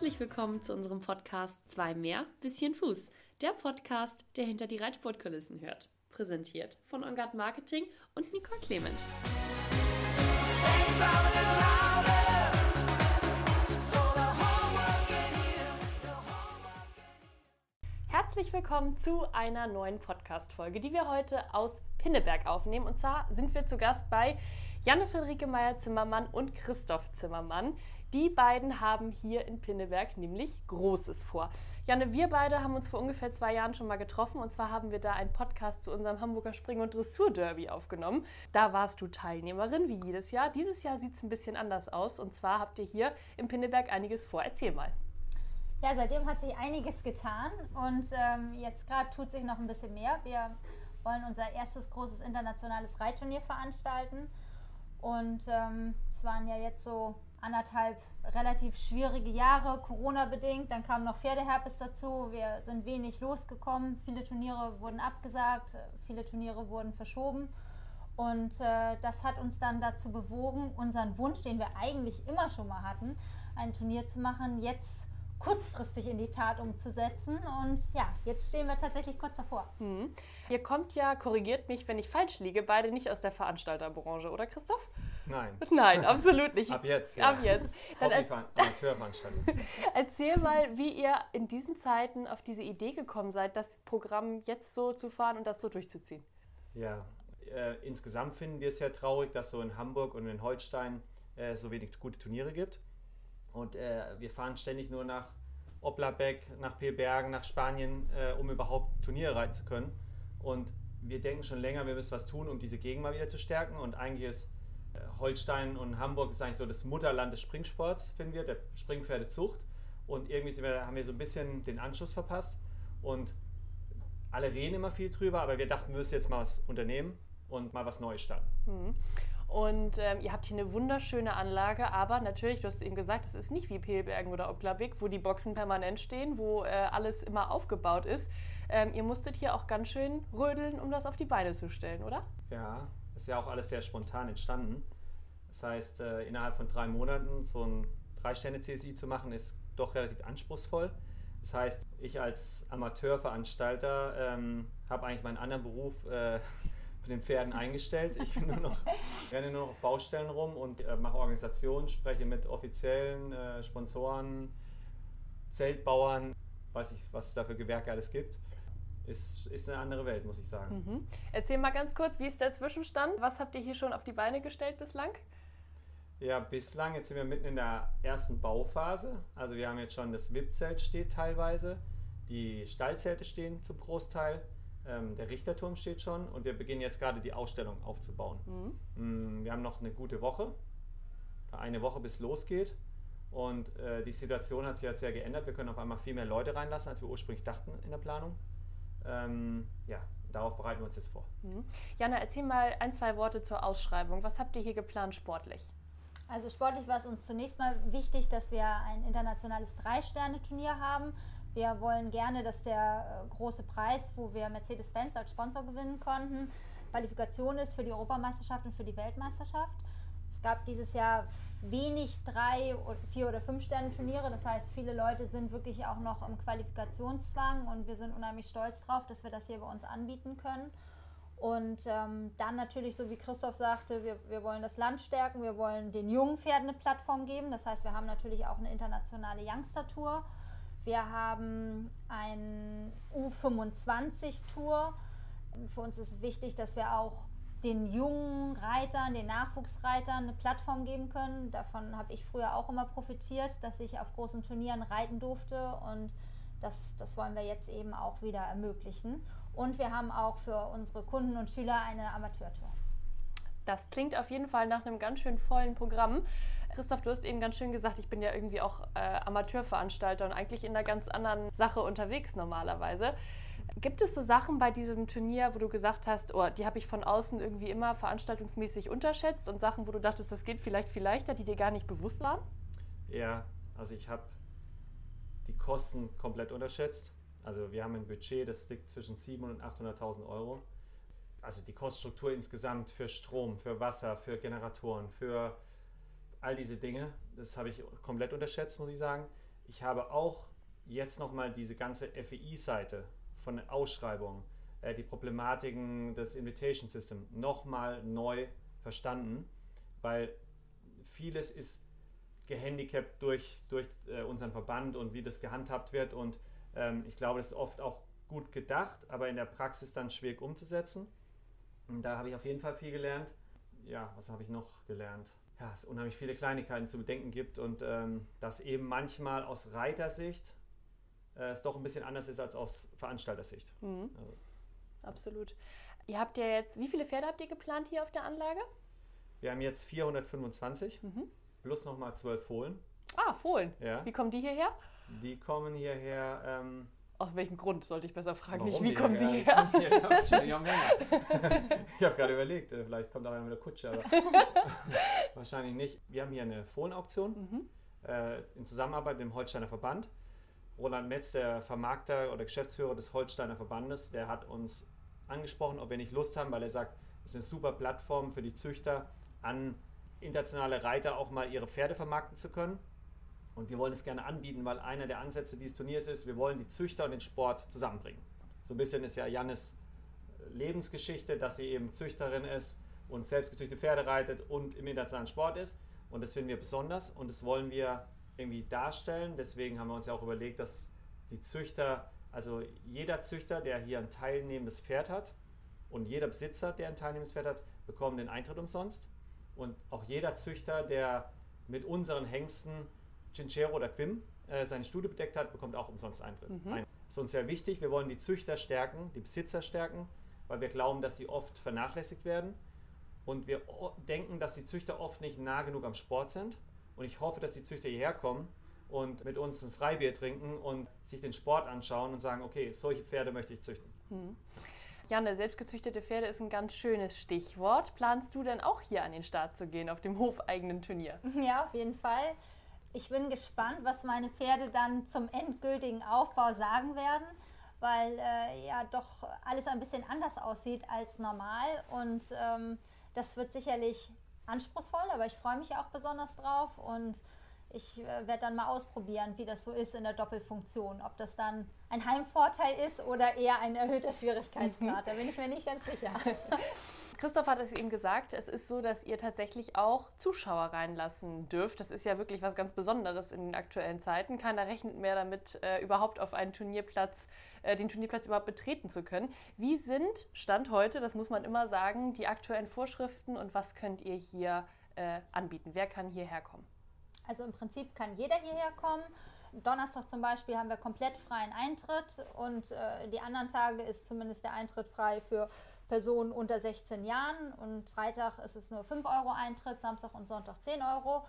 Herzlich willkommen zu unserem Podcast Zwei mehr, bisschen Fuß. Der Podcast, der hinter die Reitsportkulissen hört. Präsentiert von Ongard Marketing und Nicole Clement. Herzlich willkommen zu einer neuen Podcast-Folge, die wir heute aus Pinneberg aufnehmen. Und zwar sind wir zu Gast bei Janne Friederike Meyer-Zimmermann und Christoph Zimmermann. Die beiden haben hier in Pinneberg nämlich Großes vor. Janne, wir beide haben uns vor ungefähr zwei Jahren schon mal getroffen und zwar haben wir da einen Podcast zu unserem Hamburger Spring- und Dressur-Derby aufgenommen. Da warst du Teilnehmerin, wie jedes Jahr. Dieses Jahr sieht es ein bisschen anders aus und zwar habt ihr hier in Pinneberg einiges vor. Erzähl mal. Ja, seitdem hat sich einiges getan und ähm, jetzt gerade tut sich noch ein bisschen mehr. Wir wollen unser erstes großes internationales Reitturnier veranstalten und ähm, es waren ja jetzt so anderthalb relativ schwierige Jahre, Corona-bedingt. Dann kam noch Pferdeherpes dazu. Wir sind wenig losgekommen. Viele Turniere wurden abgesagt, viele Turniere wurden verschoben. Und äh, das hat uns dann dazu bewogen, unseren Wunsch, den wir eigentlich immer schon mal hatten, ein Turnier zu machen, jetzt kurzfristig in die Tat umzusetzen. Und ja, jetzt stehen wir tatsächlich kurz davor. Mhm. Ihr kommt ja, korrigiert mich, wenn ich falsch liege, beide nicht aus der Veranstalterbranche, oder Christoph? Nein. Nein, absolut nicht. Ab jetzt, ja. Ab jetzt. Dann Amateurveranstaltung. Erzähl mal, wie ihr in diesen Zeiten auf diese Idee gekommen seid, das Programm jetzt so zu fahren und das so durchzuziehen. Ja, äh, insgesamt finden wir es ja traurig, dass so in Hamburg und in Holstein äh, so wenig gute Turniere gibt. Und äh, wir fahren ständig nur nach Oplabeck, nach Pilbergen, nach Spanien, äh, um überhaupt Turniere reiten zu können. Und wir denken schon länger, wir müssen was tun, um diese Gegend mal wieder zu stärken. Und eigentlich ist äh, Holstein und Hamburg ist eigentlich so das Mutterland des Springsports, finden wir, der Springpferdezucht. Und irgendwie wir, haben wir so ein bisschen den Anschluss verpasst. Und alle reden immer viel drüber, aber wir dachten, wir müssen jetzt mal was unternehmen und mal was Neues starten. Mhm. Und ähm, ihr habt hier eine wunderschöne Anlage, aber natürlich, du hast eben gesagt, es ist nicht wie Pelbergen oder Oklabik, wo die Boxen permanent stehen, wo äh, alles immer aufgebaut ist. Ähm, ihr musstet hier auch ganz schön rödeln, um das auf die Beine zu stellen, oder? Ja, ist ja auch alles sehr spontan entstanden. Das heißt, äh, innerhalb von drei Monaten so ein Drei-Sterne-CSI zu machen, ist doch relativ anspruchsvoll. Das heißt, ich als Amateurveranstalter ähm, habe eigentlich meinen anderen Beruf äh, von den Pferden eingestellt. Ich nur noch, renne nur noch auf Baustellen rum und äh, mache Organisationen, spreche mit offiziellen äh, Sponsoren, Zeltbauern, weiß ich, was es da für Gewerke alles gibt. Ist, ist eine andere Welt, muss ich sagen. Mhm. Erzähl mal ganz kurz, wie ist der Zwischenstand? Was habt ihr hier schon auf die Beine gestellt bislang? Ja, bislang, jetzt sind wir mitten in der ersten Bauphase. Also wir haben jetzt schon das VIP-Zelt steht teilweise, die Stallzelte stehen zum Großteil. Ähm, der Richterturm steht schon und wir beginnen jetzt gerade die Ausstellung aufzubauen. Mhm. Mm, wir haben noch eine gute Woche, eine Woche bis losgeht. Und äh, die Situation hat sich jetzt sehr geändert. Wir können auf einmal viel mehr Leute reinlassen, als wir ursprünglich dachten in der Planung. Ähm, ja, darauf bereiten wir uns jetzt vor. Mhm. Jana, erzähl mal ein, zwei Worte zur Ausschreibung. Was habt ihr hier geplant sportlich? Also sportlich war es uns zunächst mal wichtig, dass wir ein internationales Drei-Sterne-Turnier haben. Wir wollen gerne, dass der äh, große Preis, wo wir Mercedes-Benz als Sponsor gewinnen konnten, Qualifikation ist für die Europameisterschaft und für die Weltmeisterschaft. Es gab dieses Jahr wenig drei, vier oder fünf Sterne Turniere. Das heißt, viele Leute sind wirklich auch noch im Qualifikationszwang und wir sind unheimlich stolz darauf, dass wir das hier bei uns anbieten können. Und ähm, dann natürlich, so wie Christoph sagte, wir, wir wollen das Land stärken, wir wollen den jungen Pferden eine Plattform geben. Das heißt, wir haben natürlich auch eine internationale Youngster-Tour. Wir haben ein U25-Tour. Für uns ist wichtig, dass wir auch den jungen Reitern, den Nachwuchsreitern eine Plattform geben können. Davon habe ich früher auch immer profitiert, dass ich auf großen Turnieren reiten durfte und das, das wollen wir jetzt eben auch wieder ermöglichen. Und wir haben auch für unsere Kunden und Schüler eine Amateurtour. Das klingt auf jeden Fall nach einem ganz schön vollen Programm. Christoph, du hast eben ganz schön gesagt, ich bin ja irgendwie auch äh, Amateurveranstalter und eigentlich in einer ganz anderen Sache unterwegs normalerweise. Gibt es so Sachen bei diesem Turnier, wo du gesagt hast, oh, die habe ich von außen irgendwie immer veranstaltungsmäßig unterschätzt und Sachen, wo du dachtest, das geht vielleicht viel leichter, die dir gar nicht bewusst waren? Ja, also ich habe die Kosten komplett unterschätzt. Also wir haben ein Budget, das liegt zwischen 700.000 und 800.000 Euro. Also die Kostenstruktur insgesamt für Strom, für Wasser, für Generatoren, für all diese Dinge, das habe ich komplett unterschätzt, muss ich sagen. ich habe auch jetzt nochmal diese ganze FEI-Seite von Ausschreibungen, äh, die Problematiken des Invitation System nochmal neu verstanden, weil vieles ist gehandicapt durch, durch äh, unseren Verband und wie das gehandhabt wird. Und ähm, ich glaube, das ist oft auch gut gedacht, aber in der Praxis dann schwierig umzusetzen. Da habe ich auf jeden Fall viel gelernt. Ja, was habe ich noch gelernt? Ja, es unheimlich viele Kleinigkeiten zu bedenken gibt und ähm, dass eben manchmal aus Reitersicht äh, es doch ein bisschen anders ist als aus Veranstaltersicht. Mhm. Also. Absolut. Ihr habt ja jetzt, wie viele Pferde habt ihr geplant hier auf der Anlage? Wir haben jetzt 425 mhm. plus nochmal 12 Fohlen. Ah, Fohlen. Ja. Wie kommen die hierher? Die kommen hierher. Ähm, aus welchem Grund sollte ich besser fragen? Nicht, wie kommen Sie hierher? ich habe gerade überlegt, äh, vielleicht kommt da einer mit der Kutsche, aber wahrscheinlich nicht. Wir haben hier eine Fohlenauktion mhm. äh, in Zusammenarbeit mit dem Holsteiner Verband. Roland Metz, der Vermarkter oder Geschäftsführer des Holsteiner Verbandes, der hat uns angesprochen, ob wir nicht Lust haben, weil er sagt, es ist eine super Plattform für die Züchter, an internationale Reiter auch mal ihre Pferde vermarkten zu können. Und wir wollen es gerne anbieten, weil einer der Ansätze dieses Turniers ist, wir wollen die Züchter und den Sport zusammenbringen. So ein bisschen ist ja Jannes Lebensgeschichte, dass sie eben Züchterin ist und selbstgezüchtete Pferde reitet und im internationalen Sport ist. Und das finden wir besonders und das wollen wir irgendwie darstellen. Deswegen haben wir uns ja auch überlegt, dass die Züchter, also jeder Züchter, der hier ein teilnehmendes Pferd hat und jeder Besitzer, der ein teilnehmendes Pferd hat, bekommen den Eintritt umsonst. Und auch jeder Züchter, der mit unseren Hengsten Cinchero oder Quim äh, seine Studie bedeckt hat, bekommt auch umsonst Eintritt. Mhm. Ein. Das ist uns sehr wichtig. Wir wollen die Züchter stärken, die Besitzer stärken, weil wir glauben, dass sie oft vernachlässigt werden. Und wir denken, dass die Züchter oft nicht nah genug am Sport sind. Und ich hoffe, dass die Züchter hierher kommen und mit uns ein Freibier trinken und sich den Sport anschauen und sagen, okay, solche Pferde möchte ich züchten. Mhm. Janne, selbstgezüchtete Pferde ist ein ganz schönes Stichwort. Planst du denn auch hier an den Start zu gehen auf dem hofeigenen Turnier? Ja, auf jeden Fall. Ich bin gespannt, was meine Pferde dann zum endgültigen Aufbau sagen werden, weil äh, ja doch alles ein bisschen anders aussieht als normal und ähm, das wird sicherlich anspruchsvoll, aber ich freue mich auch besonders drauf und ich äh, werde dann mal ausprobieren, wie das so ist in der Doppelfunktion. Ob das dann ein Heimvorteil ist oder eher ein erhöhter Schwierigkeitsgrad. Da bin ich mir nicht ganz sicher. Christoph hat es eben gesagt, es ist so, dass ihr tatsächlich auch Zuschauer reinlassen dürft. Das ist ja wirklich was ganz Besonderes in den aktuellen Zeiten. Keiner rechnet mehr damit, äh, überhaupt auf einen Turnierplatz, äh, den Turnierplatz überhaupt betreten zu können. Wie sind, Stand heute, das muss man immer sagen, die aktuellen Vorschriften und was könnt ihr hier äh, anbieten? Wer kann hierher kommen? Also im Prinzip kann jeder hierher kommen. Donnerstag zum Beispiel haben wir komplett freien Eintritt und äh, die anderen Tage ist zumindest der Eintritt frei für Personen unter 16 Jahren und Freitag ist es nur 5 Euro Eintritt, Samstag und Sonntag 10 Euro.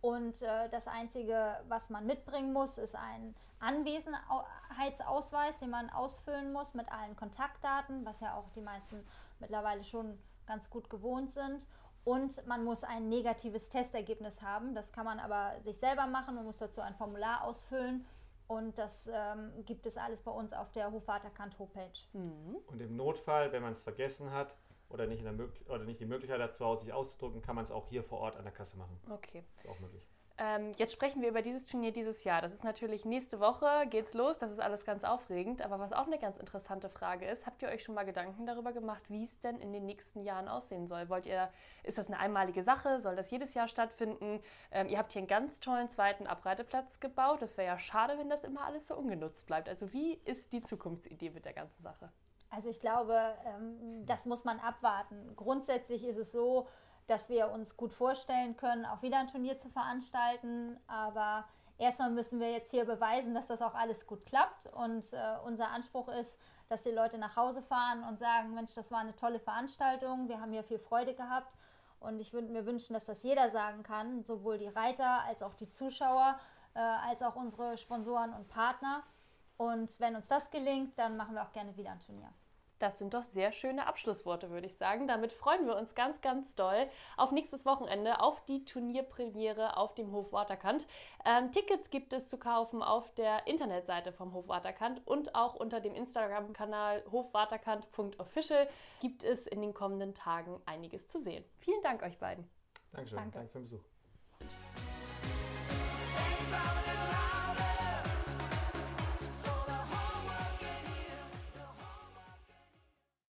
Und äh, das Einzige, was man mitbringen muss, ist ein Anwesenheitsausweis, den man ausfüllen muss mit allen Kontaktdaten, was ja auch die meisten mittlerweile schon ganz gut gewohnt sind. Und man muss ein negatives Testergebnis haben. Das kann man aber sich selber machen. Man muss dazu ein Formular ausfüllen. Und das ähm, gibt es alles bei uns auf der Hofwaterkant Homepage. Mhm. Und im Notfall, wenn man es vergessen hat oder nicht, oder nicht die Möglichkeit hat, zu Hause sich auszudrucken, kann man es auch hier vor Ort an der Kasse machen. Okay. Ist auch möglich. Ähm, jetzt sprechen wir über dieses Turnier dieses Jahr. Das ist natürlich nächste Woche geht's los. Das ist alles ganz aufregend. Aber was auch eine ganz interessante Frage ist, habt ihr euch schon mal Gedanken darüber gemacht, wie es denn in den nächsten Jahren aussehen soll? Wollt ihr, ist das eine einmalige Sache? Soll das jedes Jahr stattfinden? Ähm, ihr habt hier einen ganz tollen zweiten Abreiteplatz gebaut. Das wäre ja schade, wenn das immer alles so ungenutzt bleibt. Also wie ist die Zukunftsidee mit der ganzen Sache? Also ich glaube, ähm, das muss man abwarten. Grundsätzlich ist es so, dass wir uns gut vorstellen können, auch wieder ein Turnier zu veranstalten. Aber erstmal müssen wir jetzt hier beweisen, dass das auch alles gut klappt. Und äh, unser Anspruch ist, dass die Leute nach Hause fahren und sagen, Mensch, das war eine tolle Veranstaltung, wir haben hier viel Freude gehabt. Und ich würde mir wünschen, dass das jeder sagen kann, sowohl die Reiter als auch die Zuschauer, äh, als auch unsere Sponsoren und Partner. Und wenn uns das gelingt, dann machen wir auch gerne wieder ein Turnier. Das sind doch sehr schöne Abschlussworte, würde ich sagen. Damit freuen wir uns ganz, ganz doll auf nächstes Wochenende, auf die Turnierpremiere auf dem Hof Waterkant. Ähm, Tickets gibt es zu kaufen auf der Internetseite vom Hof Waterkant und auch unter dem Instagram-Kanal hofwaterkant.official gibt es in den kommenden Tagen einiges zu sehen. Vielen Dank euch beiden. Dankeschön. Danke, Danke für den Besuch.